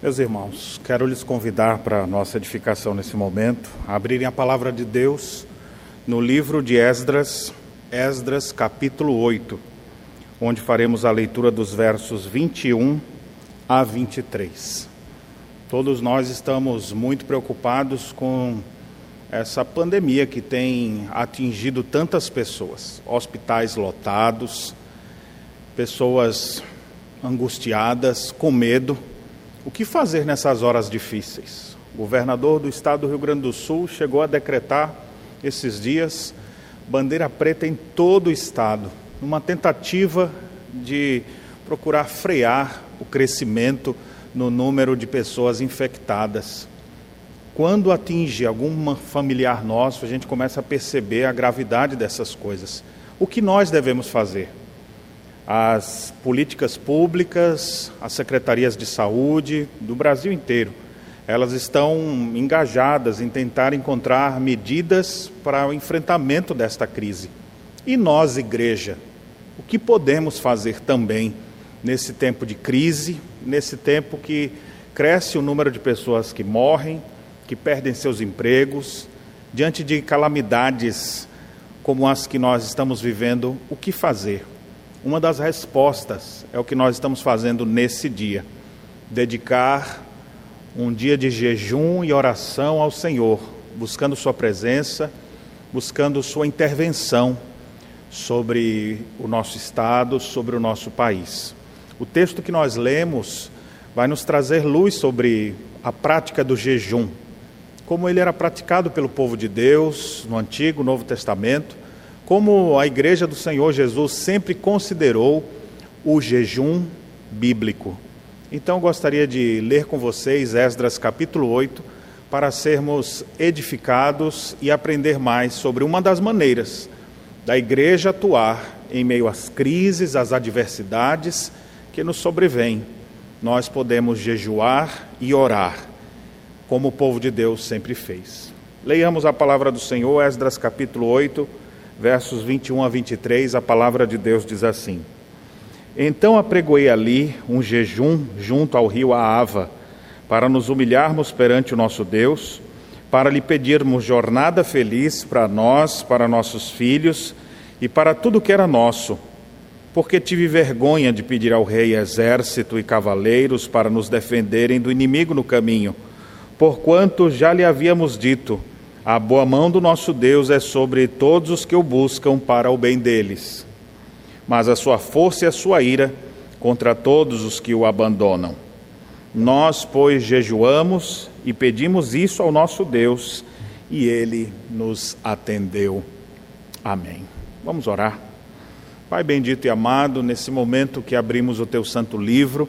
Meus irmãos, quero lhes convidar para a nossa edificação nesse momento, a abrirem a palavra de Deus no livro de Esdras, Esdras capítulo 8, onde faremos a leitura dos versos 21 a 23. Todos nós estamos muito preocupados com essa pandemia que tem atingido tantas pessoas, hospitais lotados, pessoas angustiadas, com medo o que fazer nessas horas difíceis? O governador do estado do Rio Grande do Sul chegou a decretar esses dias bandeira preta em todo o estado, numa tentativa de procurar frear o crescimento no número de pessoas infectadas. Quando atinge algum familiar nosso, a gente começa a perceber a gravidade dessas coisas. O que nós devemos fazer? As políticas públicas, as secretarias de saúde do Brasil inteiro. Elas estão engajadas em tentar encontrar medidas para o enfrentamento desta crise. E nós, igreja, o que podemos fazer também nesse tempo de crise, nesse tempo que cresce o número de pessoas que morrem, que perdem seus empregos, diante de calamidades como as que nós estamos vivendo, o que fazer? Uma das respostas é o que nós estamos fazendo nesse dia: dedicar um dia de jejum e oração ao Senhor, buscando Sua presença, buscando Sua intervenção sobre o nosso Estado, sobre o nosso país. O texto que nós lemos vai nos trazer luz sobre a prática do jejum, como ele era praticado pelo povo de Deus no Antigo, Novo Testamento como a Igreja do Senhor Jesus sempre considerou o jejum bíblico. Então gostaria de ler com vocês Esdras capítulo 8 para sermos edificados e aprender mais sobre uma das maneiras da igreja atuar em meio às crises, às adversidades que nos sobrevêm. Nós podemos jejuar e orar, como o povo de Deus sempre fez. Leiamos a palavra do Senhor, Esdras capítulo 8 versos 21 a 23, a palavra de Deus diz assim: Então apregoei ali um jejum junto ao rio Aava, para nos humilharmos perante o nosso Deus, para lhe pedirmos jornada feliz para nós, para nossos filhos e para tudo que era nosso. Porque tive vergonha de pedir ao rei exército e cavaleiros para nos defenderem do inimigo no caminho, porquanto já lhe havíamos dito: a boa mão do nosso Deus é sobre todos os que o buscam para o bem deles, mas a sua força e a sua ira contra todos os que o abandonam. Nós, pois, jejuamos e pedimos isso ao nosso Deus, e ele nos atendeu. Amém. Vamos orar. Pai bendito e amado, nesse momento que abrimos o teu santo livro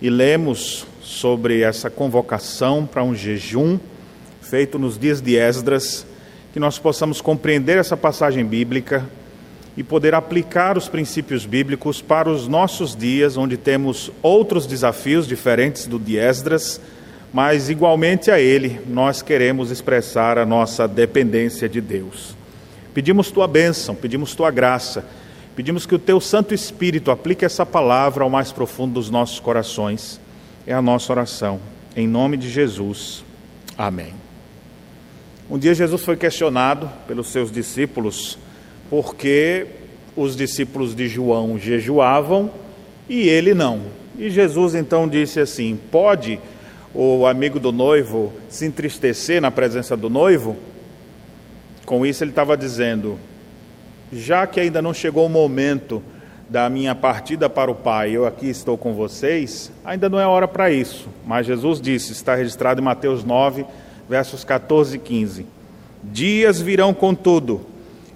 e lemos sobre essa convocação para um jejum, feito nos dias de Esdras, que nós possamos compreender essa passagem bíblica e poder aplicar os princípios bíblicos para os nossos dias, onde temos outros desafios diferentes do de Esdras, mas igualmente a ele nós queremos expressar a nossa dependência de Deus. Pedimos tua bênção, pedimos tua graça, pedimos que o teu Santo Espírito aplique essa palavra ao mais profundo dos nossos corações. É a nossa oração. Em nome de Jesus. Amém. Um dia Jesus foi questionado pelos seus discípulos porque os discípulos de João jejuavam e ele não. E Jesus então disse assim: Pode o amigo do noivo se entristecer na presença do noivo? Com isso ele estava dizendo: Já que ainda não chegou o momento da minha partida para o Pai, eu aqui estou com vocês, ainda não é hora para isso. Mas Jesus disse, está registrado em Mateus 9, versos 14 e 15. Dias virão, contudo,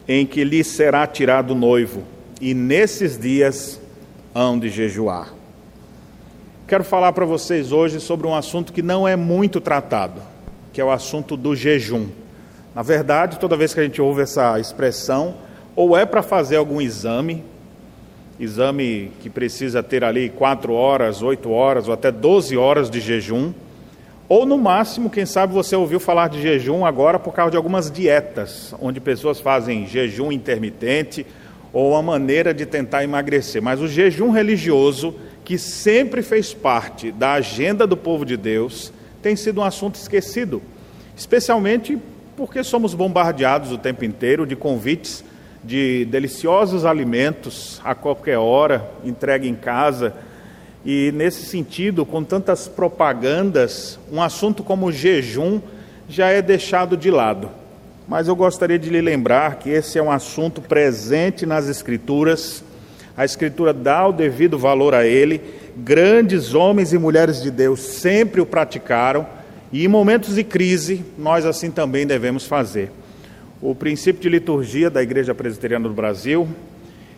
em que lhe será tirado o noivo, e nesses dias hão de jejuar. Quero falar para vocês hoje sobre um assunto que não é muito tratado, que é o assunto do jejum. Na verdade, toda vez que a gente ouve essa expressão, ou é para fazer algum exame, exame que precisa ter ali quatro horas, oito horas ou até doze horas de jejum, ou no máximo, quem sabe você ouviu falar de jejum agora por causa de algumas dietas, onde pessoas fazem jejum intermitente ou uma maneira de tentar emagrecer. Mas o jejum religioso, que sempre fez parte da agenda do povo de Deus, tem sido um assunto esquecido, especialmente porque somos bombardeados o tempo inteiro de convites de deliciosos alimentos a qualquer hora, entregue em casa. E nesse sentido, com tantas propagandas, um assunto como o jejum já é deixado de lado. Mas eu gostaria de lhe lembrar que esse é um assunto presente nas Escrituras, a Escritura dá o devido valor a ele, grandes homens e mulheres de Deus sempre o praticaram, e em momentos de crise, nós assim também devemos fazer. O princípio de liturgia da Igreja Presbiteriana do Brasil,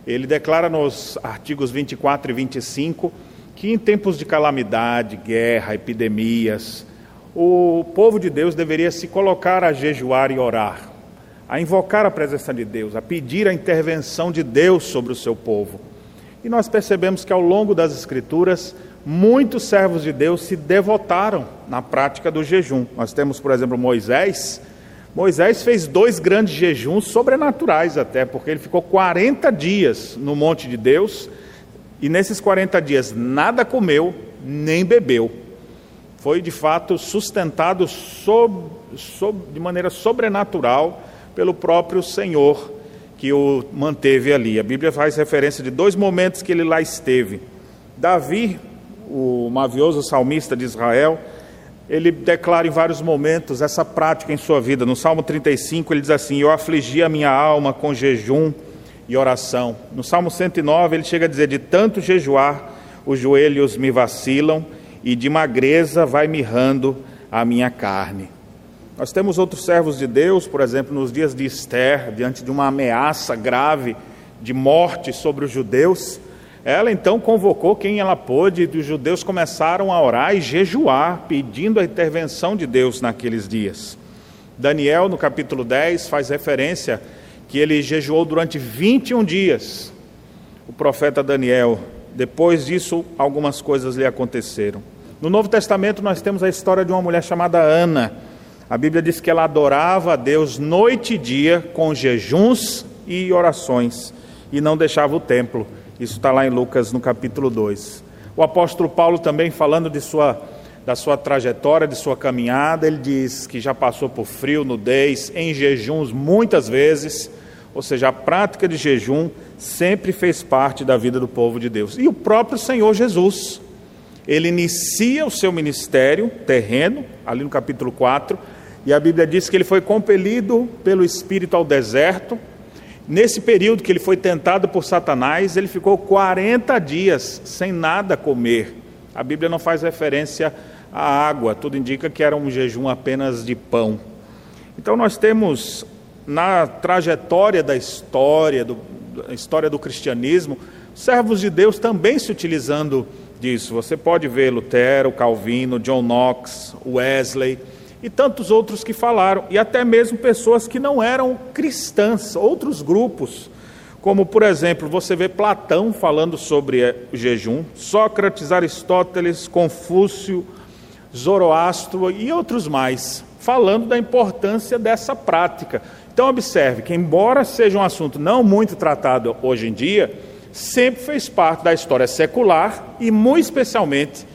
ele declara nos artigos 24 e 25 que em tempos de calamidade, guerra, epidemias, o povo de Deus deveria se colocar a jejuar e orar, a invocar a presença de Deus, a pedir a intervenção de Deus sobre o seu povo. E nós percebemos que ao longo das Escrituras, muitos servos de Deus se devotaram na prática do jejum. Nós temos, por exemplo, Moisés, Moisés fez dois grandes jejuns sobrenaturais até, porque ele ficou 40 dias no monte de Deus e nesses 40 dias nada comeu nem bebeu. Foi de fato sustentado sob, sob, de maneira sobrenatural pelo próprio Senhor que o manteve ali. A Bíblia faz referência de dois momentos que ele lá esteve. Davi, o mavioso salmista de Israel, ele declara em vários momentos essa prática em sua vida. No Salmo 35, ele diz assim: Eu afligi a minha alma com jejum e oração. No Salmo 109, ele chega a dizer: De tanto jejuar, os joelhos me vacilam e de magreza vai mirrando a minha carne. Nós temos outros servos de Deus, por exemplo, nos dias de Esther, diante de uma ameaça grave de morte sobre os judeus. Ela então convocou quem ela pôde, e os judeus começaram a orar e jejuar, pedindo a intervenção de Deus naqueles dias. Daniel, no capítulo 10, faz referência que ele jejuou durante 21 dias. O profeta Daniel, depois disso, algumas coisas lhe aconteceram. No Novo Testamento, nós temos a história de uma mulher chamada Ana. A Bíblia diz que ela adorava a Deus noite e dia com jejuns e orações e não deixava o templo. Isso está lá em Lucas no capítulo 2. O apóstolo Paulo também falando de sua, da sua trajetória, de sua caminhada, ele diz que já passou por frio, nudez, em jejuns muitas vezes, ou seja, a prática de jejum sempre fez parte da vida do povo de Deus. E o próprio Senhor Jesus, ele inicia o seu ministério terreno, ali no capítulo 4, e a Bíblia diz que ele foi compelido pelo Espírito ao deserto Nesse período que ele foi tentado por Satanás, ele ficou 40 dias sem nada comer. A Bíblia não faz referência à água, tudo indica que era um jejum apenas de pão. Então nós temos na trajetória da história, do, da história do cristianismo, servos de Deus também se utilizando disso. Você pode ver Lutero, Calvino, John Knox, Wesley, e tantos outros que falaram, e até mesmo pessoas que não eram cristãs, outros grupos, como por exemplo, você vê Platão falando sobre eh, o jejum, Sócrates, Aristóteles, Confúcio, Zoroastro e outros mais, falando da importância dessa prática. Então, observe que, embora seja um assunto não muito tratado hoje em dia, sempre fez parte da história secular e, muito especialmente,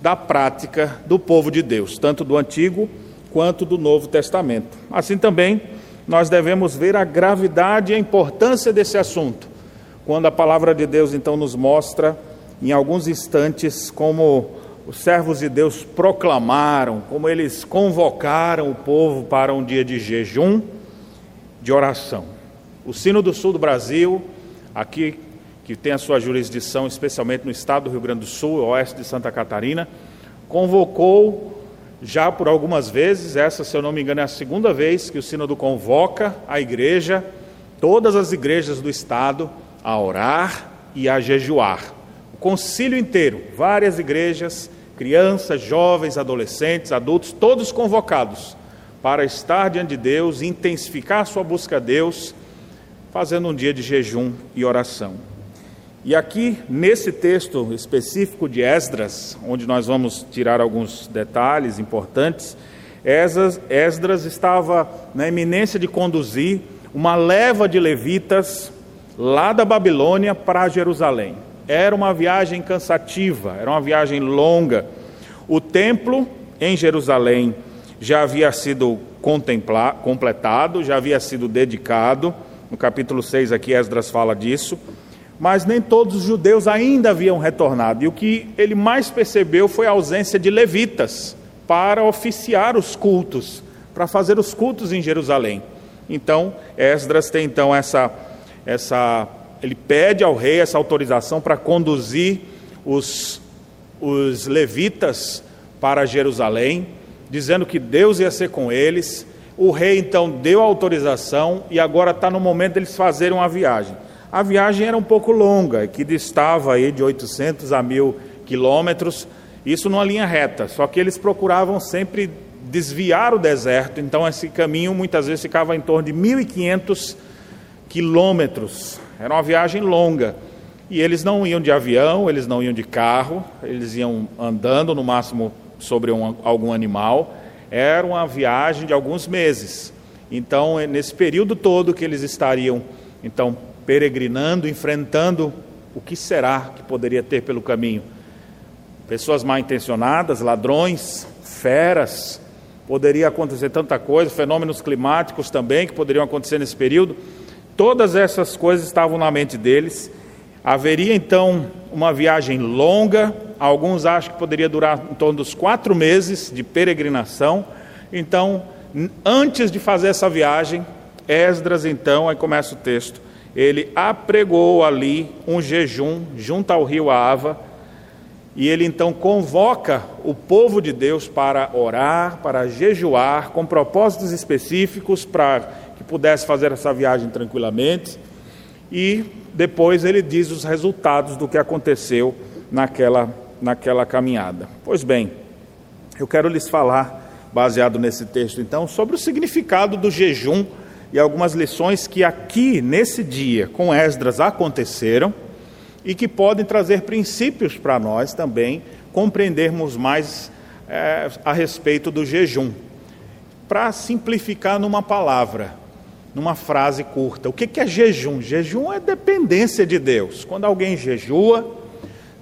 da prática do povo de Deus, tanto do Antigo quanto do Novo Testamento. Assim também, nós devemos ver a gravidade e a importância desse assunto, quando a palavra de Deus então nos mostra, em alguns instantes, como os servos de Deus proclamaram, como eles convocaram o povo para um dia de jejum, de oração. O Sino do Sul do Brasil, aqui que tem a sua jurisdição especialmente no estado do Rio Grande do Sul, oeste de Santa Catarina, convocou já por algumas vezes, essa, se eu não me engano, é a segunda vez que o Sínodo convoca a igreja, todas as igrejas do Estado, a orar e a jejuar. O concílio inteiro, várias igrejas, crianças, jovens, adolescentes, adultos, todos convocados para estar diante de Deus, intensificar sua busca a Deus, fazendo um dia de jejum e oração. E aqui, nesse texto específico de Esdras, onde nós vamos tirar alguns detalhes importantes, Esdras, Esdras estava na iminência de conduzir uma leva de levitas lá da Babilônia para Jerusalém. Era uma viagem cansativa, era uma viagem longa. O templo em Jerusalém já havia sido completado, já havia sido dedicado. No capítulo 6 aqui Esdras fala disso. Mas nem todos os judeus ainda haviam retornado. E o que ele mais percebeu foi a ausência de levitas para oficiar os cultos, para fazer os cultos em Jerusalém. Então, Esdras tem então essa essa ele pede ao rei essa autorização para conduzir os os levitas para Jerusalém, dizendo que Deus ia ser com eles. O rei então deu autorização e agora está no momento deles fazerem uma viagem. A viagem era um pouco longa, que distava aí de 800 a 1000 quilômetros, isso numa linha reta, só que eles procuravam sempre desviar o deserto, então esse caminho muitas vezes ficava em torno de 1.500 quilômetros. Era uma viagem longa. E eles não iam de avião, eles não iam de carro, eles iam andando no máximo sobre um, algum animal. Era uma viagem de alguns meses. Então, é nesse período todo que eles estariam então peregrinando, enfrentando o que será que poderia ter pelo caminho. Pessoas mal intencionadas, ladrões, feras, poderia acontecer tanta coisa, fenômenos climáticos também que poderiam acontecer nesse período. Todas essas coisas estavam na mente deles. Haveria então uma viagem longa, alguns acham que poderia durar em torno dos quatro meses de peregrinação. Então, antes de fazer essa viagem, Esdras, então, aí começa o texto, ele apregou ali um jejum junto ao rio Ava, e ele então convoca o povo de Deus para orar, para jejuar, com propósitos específicos para que pudesse fazer essa viagem tranquilamente. E depois ele diz os resultados do que aconteceu naquela, naquela caminhada. Pois bem, eu quero lhes falar, baseado nesse texto então, sobre o significado do jejum e algumas lições que aqui, nesse dia, com Esdras, aconteceram e que podem trazer princípios para nós também compreendermos mais é, a respeito do jejum. Para simplificar numa palavra, numa frase curta, o que, é jejum? Jejum é dependência de Deus. Quando alguém jejua,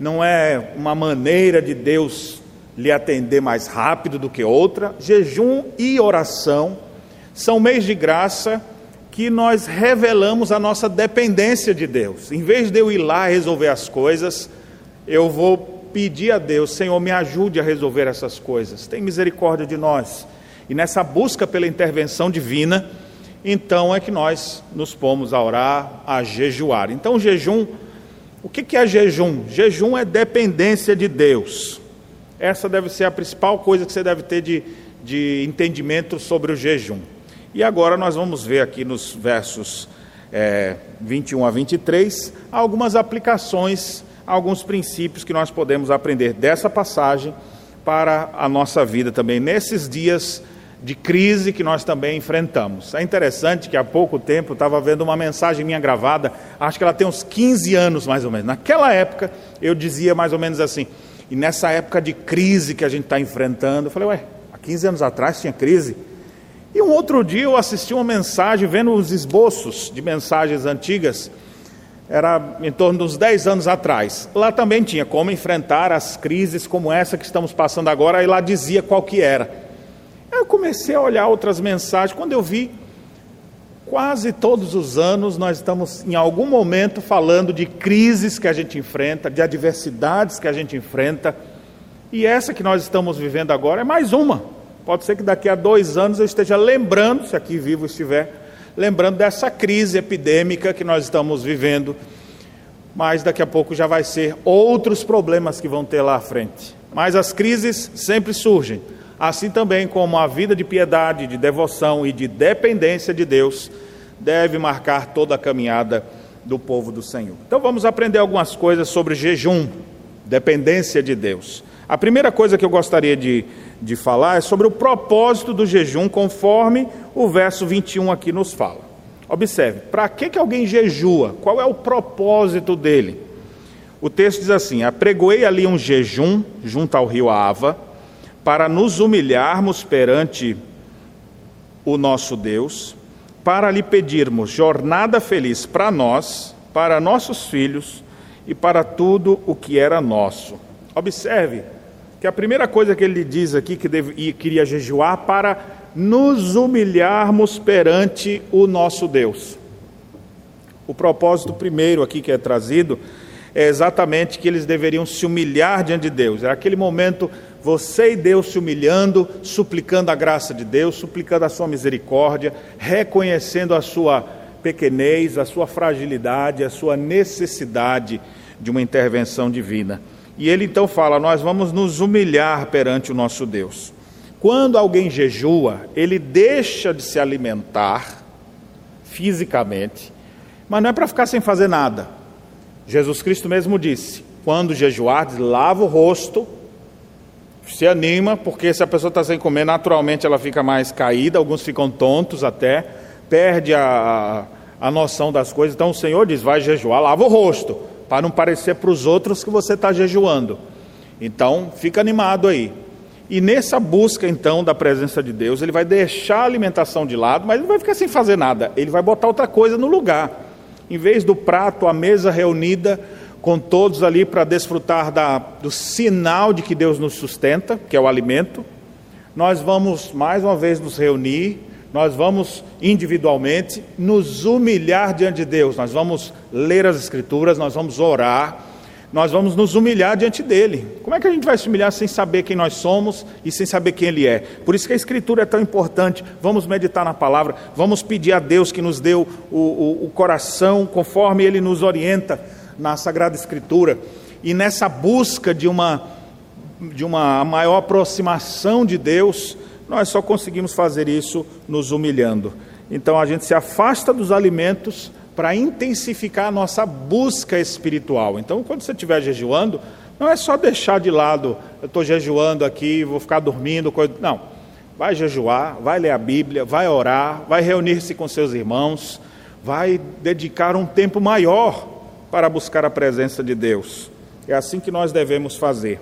não é uma maneira de Deus lhe atender mais rápido do que outra. Jejum e oração são meios de graça que nós revelamos a nossa dependência de Deus. Em vez de eu ir lá resolver as coisas, eu vou pedir a Deus, Senhor, me ajude a resolver essas coisas. Tem misericórdia de nós. E nessa busca pela intervenção divina, então é que nós nos pomos a orar, a jejuar. Então, jejum, o que é jejum? Jejum é dependência de Deus. Essa deve ser a principal coisa que você deve ter de, de entendimento sobre o jejum. E agora nós vamos ver aqui nos versos é, 21 a 23 algumas aplicações, alguns princípios que nós podemos aprender dessa passagem para a nossa vida também, nesses dias de crise que nós também enfrentamos. É interessante que há pouco tempo estava vendo uma mensagem minha gravada, acho que ela tem uns 15 anos mais ou menos. Naquela época eu dizia mais ou menos assim, e nessa época de crise que a gente está enfrentando, eu falei, ué, há 15 anos atrás tinha crise? E um outro dia eu assisti uma mensagem, vendo os esboços de mensagens antigas, era em torno dos 10 anos atrás. Lá também tinha como enfrentar as crises como essa que estamos passando agora, e lá dizia qual que era. Eu comecei a olhar outras mensagens, quando eu vi, quase todos os anos nós estamos em algum momento falando de crises que a gente enfrenta, de adversidades que a gente enfrenta, e essa que nós estamos vivendo agora é mais uma. Pode ser que daqui a dois anos eu esteja lembrando, se aqui vivo estiver, lembrando dessa crise epidêmica que nós estamos vivendo. Mas daqui a pouco já vai ser outros problemas que vão ter lá à frente. Mas as crises sempre surgem. Assim também como a vida de piedade, de devoção e de dependência de Deus deve marcar toda a caminhada do povo do Senhor. Então vamos aprender algumas coisas sobre jejum, dependência de Deus. A primeira coisa que eu gostaria de de falar é sobre o propósito do jejum, conforme o verso 21 aqui nos fala. Observe, para que, que alguém jejua? Qual é o propósito dele? O texto diz assim: Apregoei ali um jejum junto ao rio Ava, para nos humilharmos perante o nosso Deus, para lhe pedirmos jornada feliz para nós, para nossos filhos e para tudo o que era nosso. Observe que a primeira coisa que ele diz aqui que deve, queria jejuar para nos humilharmos perante o nosso Deus. O propósito primeiro aqui que é trazido é exatamente que eles deveriam se humilhar diante de Deus. É aquele momento você e Deus se humilhando, suplicando a graça de Deus, suplicando a sua misericórdia, reconhecendo a sua pequenez, a sua fragilidade, a sua necessidade de uma intervenção divina. E ele então fala: Nós vamos nos humilhar perante o nosso Deus. Quando alguém jejua, ele deixa de se alimentar fisicamente, mas não é para ficar sem fazer nada. Jesus Cristo mesmo disse: quando jejuar, lava o rosto, se anima, porque se a pessoa está sem comer, naturalmente ela fica mais caída, alguns ficam tontos até, perde a, a noção das coisas. Então o Senhor diz: vai jejuar, lava o rosto, para não parecer para os outros que você está jejuando. Então, fica animado aí. E nessa busca, então, da presença de Deus, ele vai deixar a alimentação de lado, mas ele vai ficar sem fazer nada, ele vai botar outra coisa no lugar. Em vez do prato, a mesa reunida, com todos ali para desfrutar da, do sinal de que Deus nos sustenta, que é o alimento, nós vamos mais uma vez nos reunir, nós vamos individualmente nos humilhar diante de Deus, nós vamos ler as Escrituras, nós vamos orar, nós vamos nos humilhar diante dele. Como é que a gente vai se humilhar sem saber quem nós somos e sem saber quem ele é? Por isso que a Escritura é tão importante. Vamos meditar na palavra, vamos pedir a Deus que nos dê o, o, o coração conforme ele nos orienta na Sagrada Escritura. E nessa busca de uma, de uma maior aproximação de Deus, nós só conseguimos fazer isso nos humilhando. Então a gente se afasta dos alimentos para intensificar a nossa busca espiritual. Então, quando você estiver jejuando, não é só deixar de lado, eu estou jejuando aqui, vou ficar dormindo, coisa... não. Vai jejuar, vai ler a Bíblia, vai orar, vai reunir-se com seus irmãos, vai dedicar um tempo maior para buscar a presença de Deus. É assim que nós devemos fazer.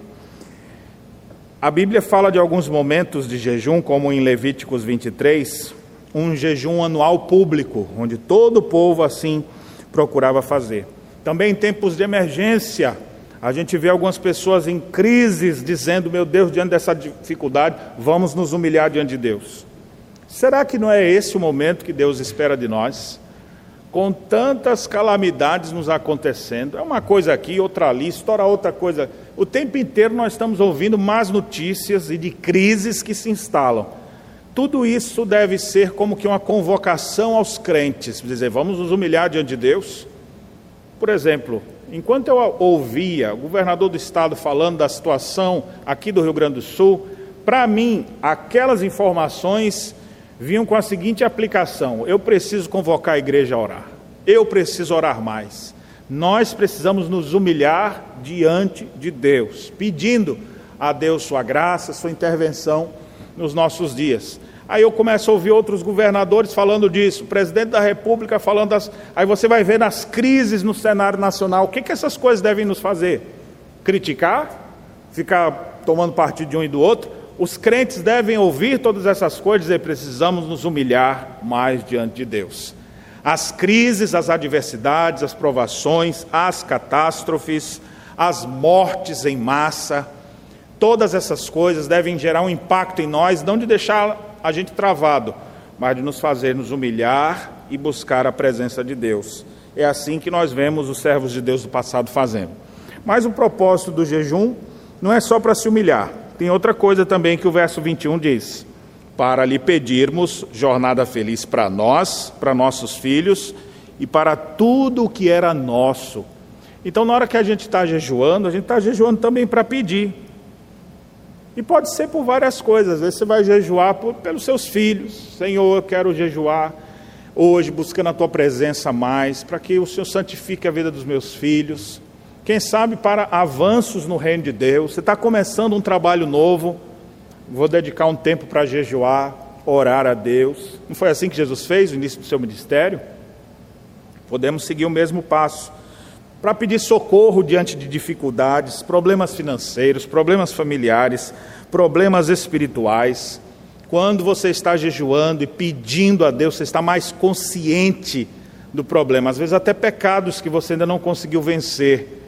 A Bíblia fala de alguns momentos de jejum, como em Levíticos 23, um jejum anual público, onde todo o povo assim procurava fazer. Também em tempos de emergência, a gente vê algumas pessoas em crises dizendo: Meu Deus, diante dessa dificuldade, vamos nos humilhar diante de Deus. Será que não é esse o momento que Deus espera de nós? Com tantas calamidades nos acontecendo, é uma coisa aqui, outra ali, estoura outra coisa. O tempo inteiro nós estamos ouvindo más notícias e de crises que se instalam. Tudo isso deve ser como que uma convocação aos crentes, dizer, vamos nos humilhar diante de Deus. Por exemplo, enquanto eu ouvia o governador do estado falando da situação aqui do Rio Grande do Sul, para mim, aquelas informações vinham com a seguinte aplicação: eu preciso convocar a igreja a orar, eu preciso orar mais. Nós precisamos nos humilhar diante de Deus, pedindo a Deus sua graça, sua intervenção nos nossos dias. Aí eu começo a ouvir outros governadores falando disso, o presidente da República falando das. Aí você vai ver nas crises no cenário nacional, o que, que essas coisas devem nos fazer? Criticar? Ficar tomando partido de um e do outro? Os crentes devem ouvir todas essas coisas e precisamos nos humilhar mais diante de Deus. As crises, as adversidades, as provações, as catástrofes, as mortes em massa, Todas essas coisas devem gerar um impacto em nós, não de deixar a gente travado, mas de nos fazer nos humilhar e buscar a presença de Deus. É assim que nós vemos os servos de Deus do passado fazendo. Mas o propósito do jejum não é só para se humilhar. Tem outra coisa também que o verso 21 diz: para lhe pedirmos jornada feliz para nós, para nossos filhos e para tudo o que era nosso. Então, na hora que a gente está jejuando, a gente está jejuando também para pedir. E pode ser por várias coisas. Às vezes você vai jejuar por, pelos seus filhos. Senhor, eu quero jejuar hoje, buscando a tua presença mais, para que o Senhor santifique a vida dos meus filhos. Quem sabe para avanços no reino de Deus. Você está começando um trabalho novo. Vou dedicar um tempo para jejuar, orar a Deus. Não foi assim que Jesus fez no início do seu ministério? Podemos seguir o mesmo passo para pedir socorro diante de dificuldades, problemas financeiros, problemas familiares, problemas espirituais. Quando você está jejuando e pedindo a Deus, você está mais consciente do problema, às vezes até pecados que você ainda não conseguiu vencer.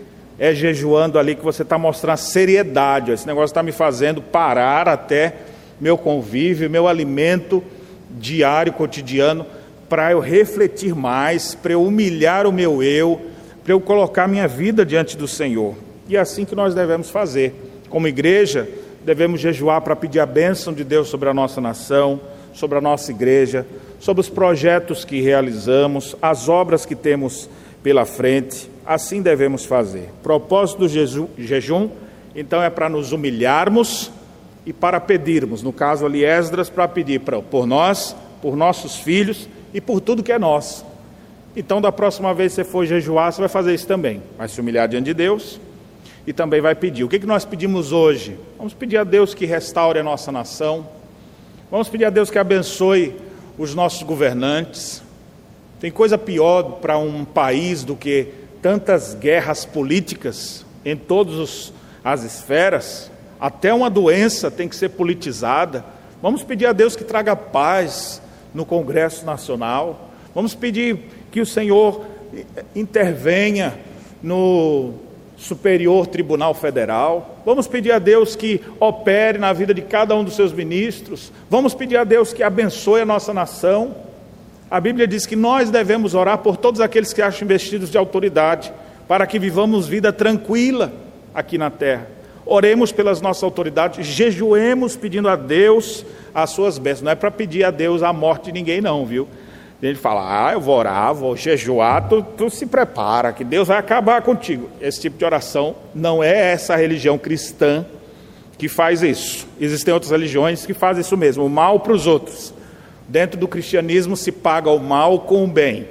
É jejuando ali que você está mostrando seriedade. Esse negócio está me fazendo parar até meu convívio, meu alimento diário, cotidiano, para eu refletir mais, para eu humilhar o meu eu, para eu colocar minha vida diante do Senhor. E é assim que nós devemos fazer. Como igreja, devemos jejuar para pedir a bênção de Deus sobre a nossa nação, sobre a nossa igreja, sobre os projetos que realizamos, as obras que temos pela frente. Assim devemos fazer. Propósito do jejum, então, é para nos humilharmos e para pedirmos. No caso ali, Esdras, para pedir por nós, por nossos filhos e por tudo que é nosso. Então, da próxima vez que você for jejuar, você vai fazer isso também. Vai se humilhar diante de Deus e também vai pedir. O que, que nós pedimos hoje? Vamos pedir a Deus que restaure a nossa nação. Vamos pedir a Deus que abençoe os nossos governantes. Tem coisa pior para um país do que tantas guerras políticas em todas as esferas. Até uma doença tem que ser politizada. Vamos pedir a Deus que traga paz no Congresso Nacional. Vamos pedir que o Senhor intervenha no Superior Tribunal Federal. Vamos pedir a Deus que opere na vida de cada um dos seus ministros. Vamos pedir a Deus que abençoe a nossa nação. A Bíblia diz que nós devemos orar por todos aqueles que acham investidos de autoridade, para que vivamos vida tranquila aqui na terra. Oremos pelas nossas autoridades, jejuemos pedindo a Deus as suas bênçãos. Não é para pedir a Deus a morte de ninguém, não, viu? Gente fala, ah, eu vou orar, vou jejuar, tu, tu se prepara, que Deus vai acabar contigo. Esse tipo de oração não é essa religião cristã que faz isso. Existem outras religiões que fazem isso mesmo, o mal para os outros. Dentro do cristianismo se paga o mal com o bem.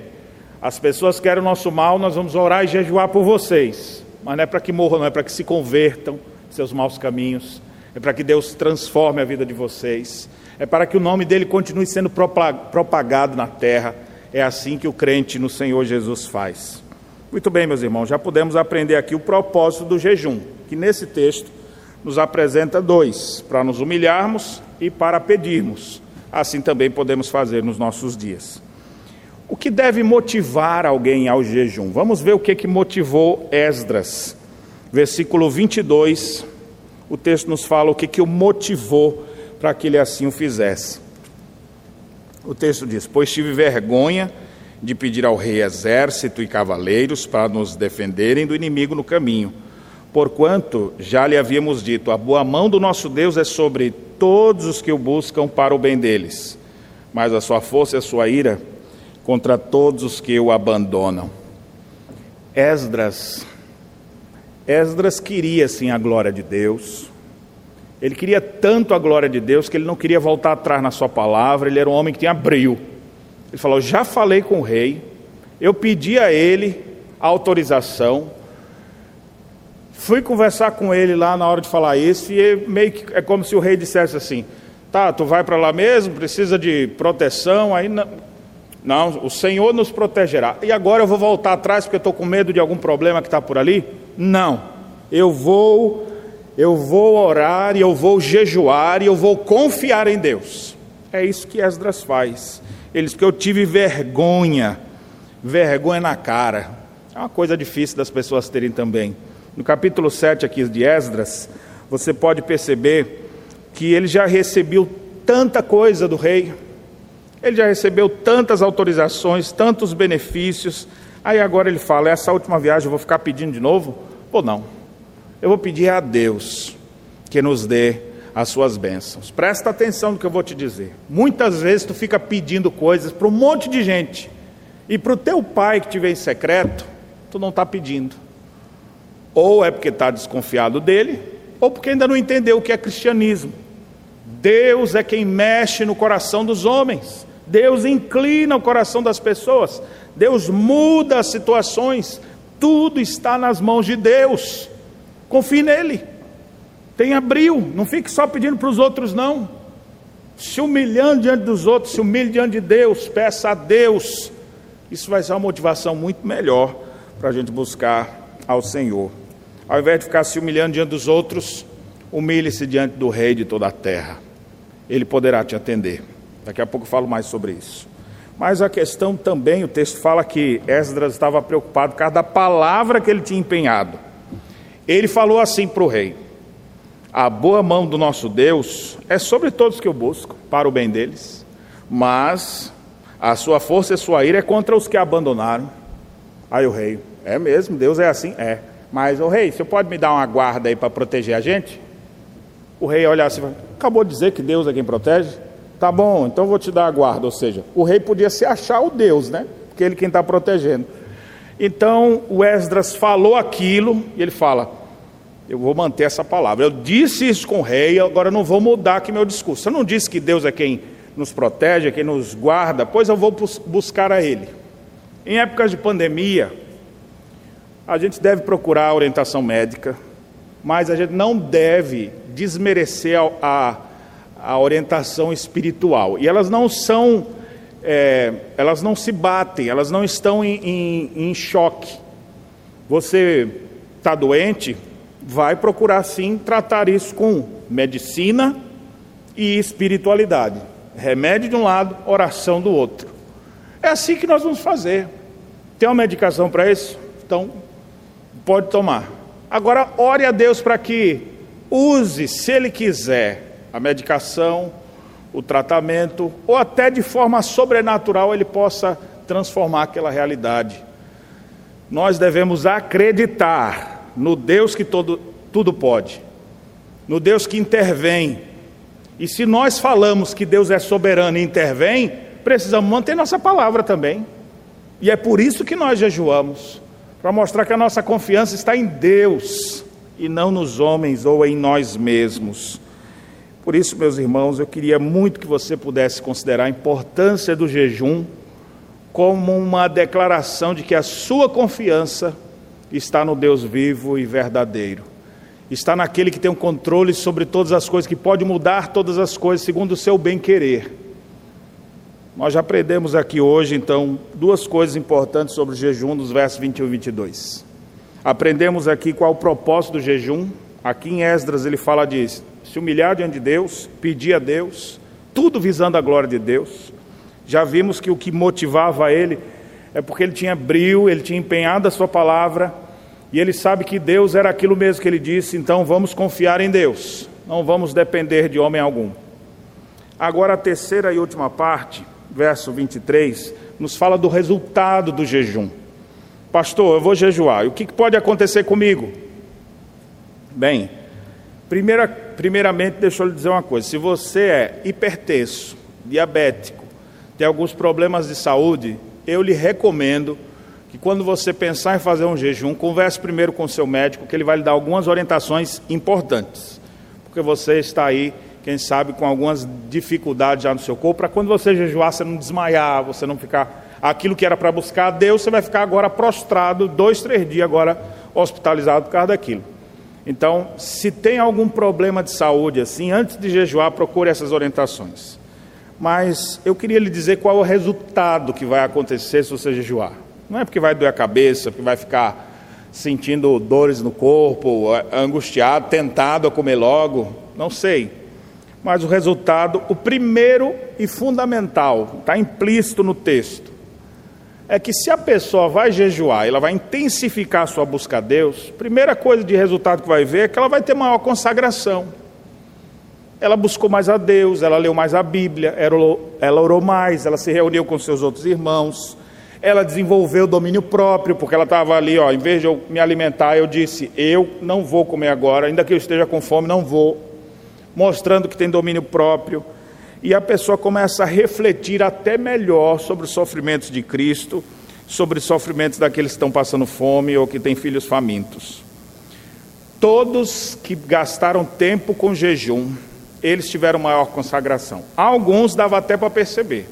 As pessoas querem o nosso mal, nós vamos orar e jejuar por vocês. Mas não é para que morram, não é para que se convertam seus maus caminhos. É para que Deus transforme a vida de vocês é para que o nome dele continue sendo propagado na terra. É assim que o crente no Senhor Jesus faz. Muito bem, meus irmãos, já podemos aprender aqui o propósito do jejum, que nesse texto nos apresenta dois: para nos humilharmos e para pedirmos. Assim também podemos fazer nos nossos dias. O que deve motivar alguém ao jejum? Vamos ver o que, que motivou Esdras. Versículo 22, o texto nos fala o que, que o motivou para que ele assim o fizesse. O texto diz: Pois tive vergonha de pedir ao rei exército e cavaleiros para nos defenderem do inimigo no caminho, porquanto já lhe havíamos dito: a boa mão do nosso Deus é sobre todos os que o buscam para o bem deles, mas a sua força e a sua ira contra todos os que o abandonam. Esdras, Esdras queria sim a glória de Deus, ele queria tanto a glória de Deus que ele não queria voltar atrás na sua palavra, ele era um homem que tinha brilho. Ele falou: Já falei com o rei, eu pedi a ele a autorização, fui conversar com ele lá na hora de falar isso, e meio que é como se o rei dissesse assim: Tá, tu vai para lá mesmo, precisa de proteção, aí não. Não, o Senhor nos protegerá. E agora eu vou voltar atrás porque eu estou com medo de algum problema que está por ali? Não, eu vou eu vou orar e eu vou jejuar e eu vou confiar em Deus. É isso que Esdras faz. Eles que eu tive vergonha, vergonha na cara. É uma coisa difícil das pessoas terem também. No capítulo 7 aqui de Esdras, você pode perceber que ele já recebeu tanta coisa do rei, ele já recebeu tantas autorizações, tantos benefícios. Aí agora ele fala: essa última viagem eu vou ficar pedindo de novo? Ou não? eu vou pedir a Deus que nos dê as suas bênçãos. Presta atenção no que eu vou te dizer. Muitas vezes tu fica pedindo coisas para um monte de gente e para o teu pai que te vê em secreto, tu não está pedindo. Ou é porque está desconfiado dele, ou porque ainda não entendeu o que é cristianismo. Deus é quem mexe no coração dos homens. Deus inclina o coração das pessoas. Deus muda as situações. Tudo está nas mãos de Deus. Confie nele. Tenha brilho. Não fique só pedindo para os outros, não. Se humilhando diante dos outros, se humilhe diante de Deus, peça a Deus. Isso vai ser uma motivação muito melhor para a gente buscar ao Senhor. Ao invés de ficar se humilhando diante dos outros, humilhe-se diante do Rei de toda a terra. Ele poderá te atender. Daqui a pouco eu falo mais sobre isso. Mas a questão também, o texto fala que Esdras estava preocupado por causa da palavra que ele tinha empenhado. Ele falou assim para o rei: A boa mão do nosso Deus é sobre todos que o buscam, para o bem deles, mas a sua força e a sua ira é contra os que abandonaram. Aí o rei: É mesmo, Deus é assim? É. Mas o rei, você pode me dar uma guarda aí para proteger a gente? O rei olha assim: Acabou de dizer que Deus é quem protege? Tá bom, então vou te dar a guarda. Ou seja, o rei podia se achar o Deus, né? Porque ele quem está protegendo. Então o Esdras falou aquilo e ele fala: Eu vou manter essa palavra. Eu disse isso com o rei, agora não vou mudar aqui meu discurso. Eu não disse que Deus é quem nos protege, é quem nos guarda, pois eu vou buscar a Ele. Em épocas de pandemia, a gente deve procurar orientação médica, mas a gente não deve desmerecer a, a, orientação espiritual. E elas não são é, elas não se batem, elas não estão em, em, em choque. Você está doente, vai procurar sim tratar isso com medicina e espiritualidade. Remédio de um lado, oração do outro. É assim que nós vamos fazer. Tem uma medicação para isso? Então, pode tomar. Agora, ore a Deus para que use, se Ele quiser, a medicação o tratamento, ou até de forma sobrenatural ele possa transformar aquela realidade. Nós devemos acreditar no Deus que todo, tudo pode, no Deus que intervém. E se nós falamos que Deus é soberano e intervém, precisamos manter nossa palavra também. E é por isso que nós jejuamos para mostrar que a nossa confiança está em Deus e não nos homens ou em nós mesmos. Por isso, meus irmãos, eu queria muito que você pudesse considerar a importância do jejum como uma declaração de que a sua confiança está no Deus vivo e verdadeiro. Está naquele que tem o um controle sobre todas as coisas, que pode mudar todas as coisas segundo o seu bem-querer. Nós já aprendemos aqui hoje, então, duas coisas importantes sobre o jejum, nos versos 21 e 22. Aprendemos aqui qual o propósito do jejum. Aqui em Esdras ele fala disso se humilhar diante de Deus, pedir a Deus, tudo visando a glória de Deus. Já vimos que o que motivava ele é porque ele tinha brilho, ele tinha empenhado a sua palavra, e ele sabe que Deus era aquilo mesmo que ele disse, então vamos confiar em Deus, não vamos depender de homem algum. Agora a terceira e última parte, verso 23, nos fala do resultado do jejum. Pastor, eu vou jejuar, o que pode acontecer comigo? Bem, Primeira, primeiramente, deixa eu lhe dizer uma coisa: se você é hipertenso, diabético, tem alguns problemas de saúde, eu lhe recomendo que quando você pensar em fazer um jejum, converse primeiro com seu médico, que ele vai lhe dar algumas orientações importantes. Porque você está aí, quem sabe, com algumas dificuldades já no seu corpo, para quando você jejuar, você não desmaiar, você não ficar. Aquilo que era para buscar a Deus, você vai ficar agora prostrado, dois, três dias agora hospitalizado por causa daquilo. Então, se tem algum problema de saúde assim, antes de jejuar, procure essas orientações. Mas eu queria lhe dizer qual é o resultado que vai acontecer se você jejuar. Não é porque vai doer a cabeça, porque vai ficar sentindo dores no corpo, angustiado, tentado a comer logo, não sei. Mas o resultado, o primeiro e fundamental, está implícito no texto é que se a pessoa vai jejuar, ela vai intensificar a sua busca a Deus, primeira coisa de resultado que vai ver é que ela vai ter maior consagração. Ela buscou mais a Deus, ela leu mais a Bíblia, ela orou mais, ela se reuniu com seus outros irmãos, ela desenvolveu domínio próprio, porque ela estava ali, ó, em vez de eu me alimentar, eu disse: Eu não vou comer agora, ainda que eu esteja com fome, não vou. Mostrando que tem domínio próprio e a pessoa começa a refletir até melhor sobre os sofrimentos de Cristo, sobre os sofrimentos daqueles que estão passando fome ou que têm filhos famintos. Todos que gastaram tempo com jejum, eles tiveram maior consagração. Alguns dava até para perceber,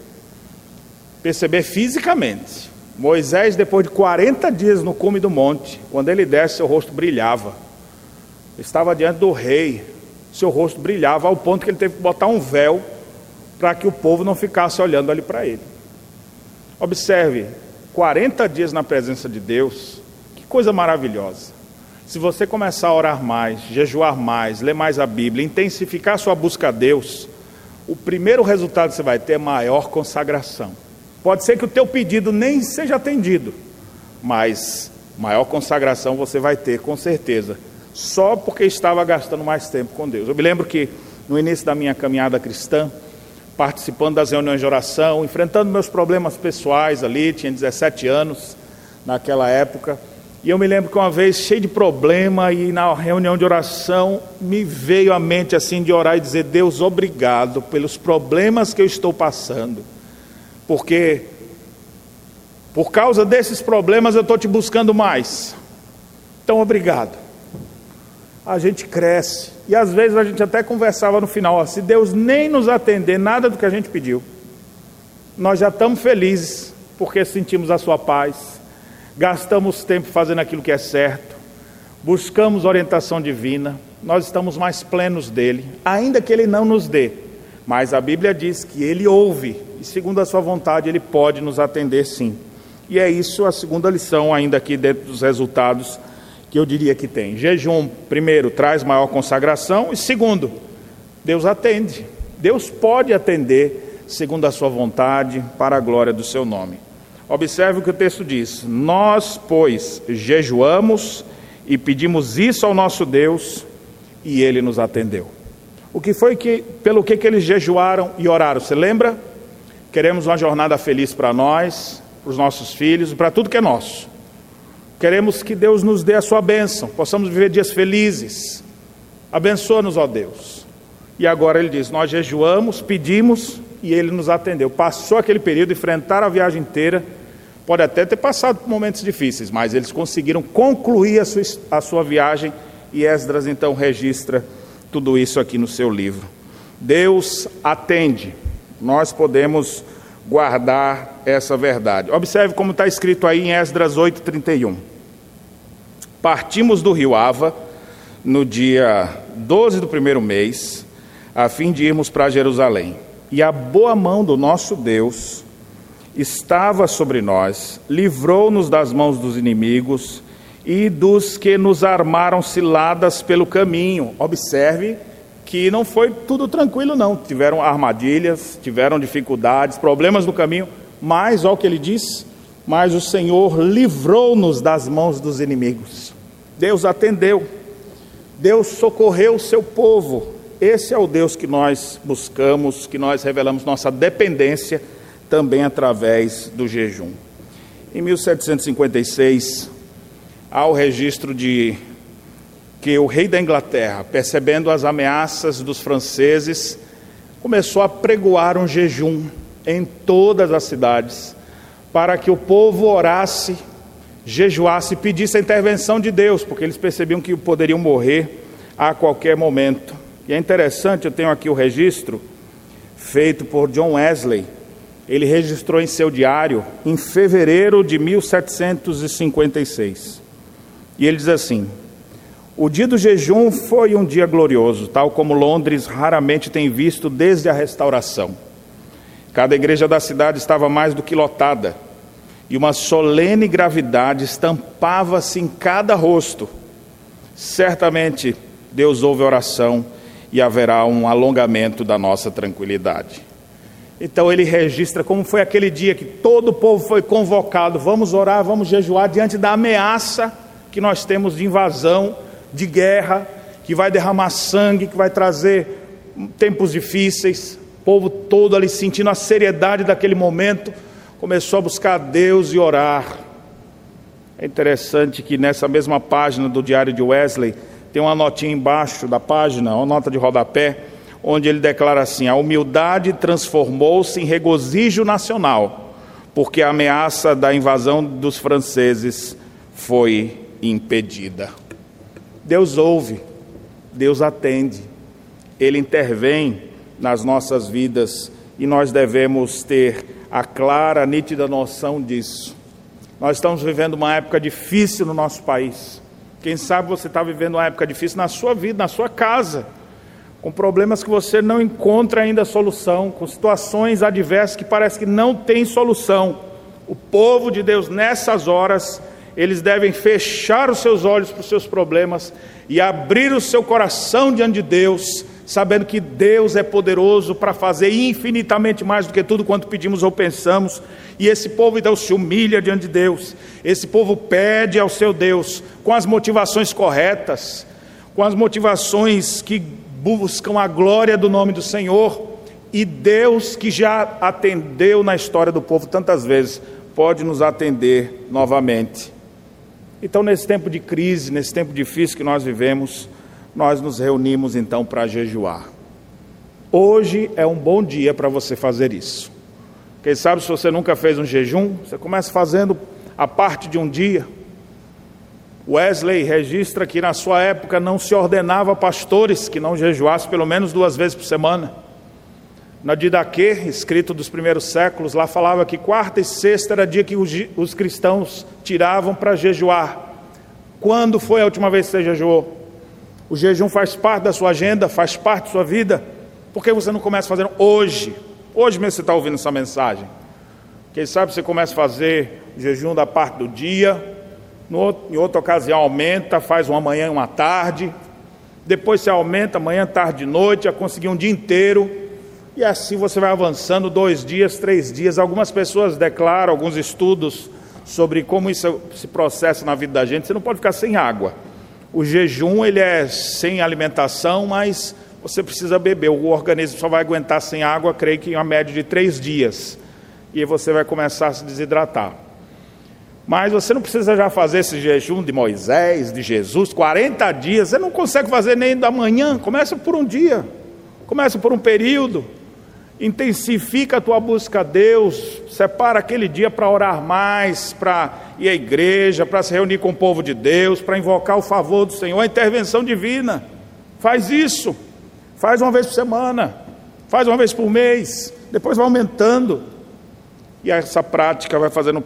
perceber fisicamente. Moisés, depois de 40 dias no cume do monte, quando ele desce, seu rosto brilhava. Estava diante do rei, seu rosto brilhava ao ponto que ele teve que botar um véu para que o povo não ficasse olhando ali para ele. Observe, 40 dias na presença de Deus, que coisa maravilhosa. Se você começar a orar mais, jejuar mais, ler mais a Bíblia, intensificar sua busca a Deus, o primeiro resultado que você vai ter é maior consagração. Pode ser que o teu pedido nem seja atendido, mas maior consagração você vai ter com certeza só porque estava gastando mais tempo com Deus. Eu me lembro que no início da minha caminhada cristã, participando das reuniões de oração, enfrentando meus problemas pessoais ali, tinha 17 anos naquela época. E eu me lembro que uma vez, cheio de problema, e na reunião de oração, me veio à mente assim de orar e dizer: Deus, obrigado pelos problemas que eu estou passando, porque por causa desses problemas eu estou te buscando mais. Então, obrigado. A gente cresce, e às vezes a gente até conversava no final: ó, se Deus nem nos atender nada do que a gente pediu, nós já estamos felizes, porque sentimos a Sua paz. Gastamos tempo fazendo aquilo que é certo, buscamos orientação divina, nós estamos mais plenos dele, ainda que ele não nos dê. Mas a Bíblia diz que ele ouve e, segundo a sua vontade, ele pode nos atender sim. E é isso a segunda lição, ainda aqui dentro dos resultados que eu diria que tem. Jejum, primeiro, traz maior consagração, e segundo, Deus atende. Deus pode atender segundo a sua vontade, para a glória do seu nome. Observe o que o texto diz: Nós, pois, jejuamos e pedimos isso ao nosso Deus, e ele nos atendeu. O que foi que, pelo que, que eles jejuaram e oraram? Você lembra? Queremos uma jornada feliz para nós, para os nossos filhos, para tudo que é nosso. Queremos que Deus nos dê a sua bênção, possamos viver dias felizes. Abençoa-nos, ó Deus. E agora ele diz: Nós jejuamos, pedimos e ele nos atendeu. Passou aquele período, enfrentaram a viagem inteira Pode até ter passado por momentos difíceis, mas eles conseguiram concluir a sua, a sua viagem e Esdras então registra tudo isso aqui no seu livro. Deus atende, nós podemos guardar essa verdade. Observe como está escrito aí em Esdras 8,31. Partimos do rio Ava no dia 12 do primeiro mês, a fim de irmos para Jerusalém. E a boa mão do nosso Deus estava sobre nós, livrou-nos das mãos dos inimigos e dos que nos armaram ciladas pelo caminho. Observe que não foi tudo tranquilo, não. Tiveram armadilhas, tiveram dificuldades, problemas no caminho, mas, olha o que ele diz: mas o Senhor livrou-nos das mãos dos inimigos. Deus atendeu, Deus socorreu o seu povo. Esse é o Deus que nós buscamos, que nós revelamos nossa dependência também através do jejum. Em 1756, há o registro de que o rei da Inglaterra, percebendo as ameaças dos franceses, começou a pregoar um jejum em todas as cidades, para que o povo orasse, jejuasse e pedisse a intervenção de Deus, porque eles percebiam que poderiam morrer a qualquer momento. E é interessante, eu tenho aqui o registro feito por John Wesley, ele registrou em seu diário em fevereiro de 1756. E ele diz assim: O dia do jejum foi um dia glorioso, tal como Londres raramente tem visto desde a restauração. Cada igreja da cidade estava mais do que lotada, e uma solene gravidade estampava-se em cada rosto. Certamente Deus ouve a oração e haverá um alongamento da nossa tranquilidade. Então ele registra como foi aquele dia que todo o povo foi convocado. Vamos orar, vamos jejuar diante da ameaça que nós temos de invasão, de guerra, que vai derramar sangue, que vai trazer tempos difíceis. O povo todo ali sentindo a seriedade daquele momento, começou a buscar a Deus e orar. É interessante que nessa mesma página do Diário de Wesley tem uma notinha embaixo da página, uma nota de rodapé onde ele declara assim: a humildade transformou-se em regozijo nacional, porque a ameaça da invasão dos franceses foi impedida. Deus ouve, Deus atende, Ele intervém nas nossas vidas e nós devemos ter a clara, nítida noção disso. Nós estamos vivendo uma época difícil no nosso país. Quem sabe você está vivendo uma época difícil na sua vida, na sua casa com problemas que você não encontra ainda solução, com situações adversas que parece que não tem solução. O povo de Deus nessas horas, eles devem fechar os seus olhos para os seus problemas e abrir o seu coração diante de Deus, sabendo que Deus é poderoso para fazer infinitamente mais do que tudo quanto pedimos ou pensamos. E esse povo então se humilha diante de Deus. Esse povo pede ao seu Deus com as motivações corretas com as motivações que buscam a glória do nome do Senhor, e Deus, que já atendeu na história do povo tantas vezes, pode nos atender novamente. Então, nesse tempo de crise, nesse tempo difícil que nós vivemos, nós nos reunimos então para jejuar. Hoje é um bom dia para você fazer isso. Quem sabe se você nunca fez um jejum, você começa fazendo a parte de um dia. Wesley registra que na sua época não se ordenava pastores que não jejuassem pelo menos duas vezes por semana. Na Didaquê, escrito dos primeiros séculos, lá falava que quarta e sexta era dia que os cristãos tiravam para jejuar. Quando foi a última vez que você jejuou? O jejum faz parte da sua agenda, faz parte da sua vida. Por que você não começa fazendo hoje? Hoje mesmo você está ouvindo essa mensagem. Quem sabe você começa a fazer jejum da parte do dia, no, em outra ocasião aumenta, faz uma manhã e uma tarde, depois você aumenta manhã, tarde e noite, a conseguir um dia inteiro e assim você vai avançando dois dias, três dias. Algumas pessoas declaram, alguns estudos sobre como isso se processa na vida da gente. Você não pode ficar sem água. O jejum ele é sem alimentação, mas você precisa beber. O organismo só vai aguentar sem água, creio que em uma média de três dias. E você vai começar a se desidratar. Mas você não precisa já fazer esse jejum de Moisés, de Jesus, 40 dias. Você não consegue fazer nem da manhã. Começa por um dia. Começa por um período intensifica a tua busca a Deus, separa aquele dia para orar mais, para ir à igreja, para se reunir com o povo de Deus, para invocar o favor do Senhor, a intervenção divina. Faz isso, faz uma vez por semana, faz uma vez por mês, depois vai aumentando. E essa prática vai fazendo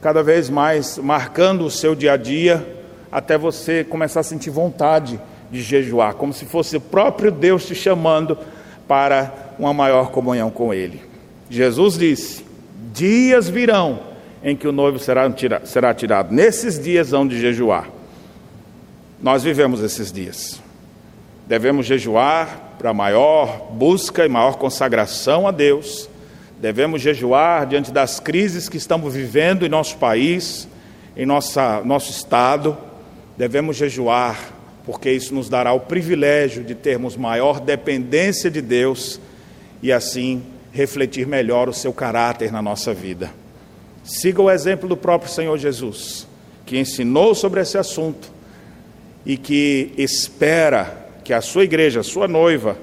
cada vez mais, marcando o seu dia a dia, até você começar a sentir vontade de jejuar, como se fosse o próprio Deus te chamando para uma maior comunhão com Ele. Jesus disse: Dias virão em que o noivo será, será tirado. Nesses dias hão de jejuar. Nós vivemos esses dias. Devemos jejuar para maior busca e maior consagração a Deus. Devemos jejuar diante das crises que estamos vivendo em nosso país, em nossa, nosso estado. Devemos jejuar porque isso nos dará o privilégio de termos maior dependência de Deus e assim refletir melhor o seu caráter na nossa vida. Siga o exemplo do próprio Senhor Jesus, que ensinou sobre esse assunto e que espera que a sua igreja, a sua noiva,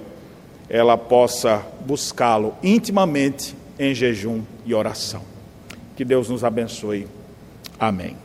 ela possa buscá-lo intimamente em jejum e oração. Que Deus nos abençoe. Amém.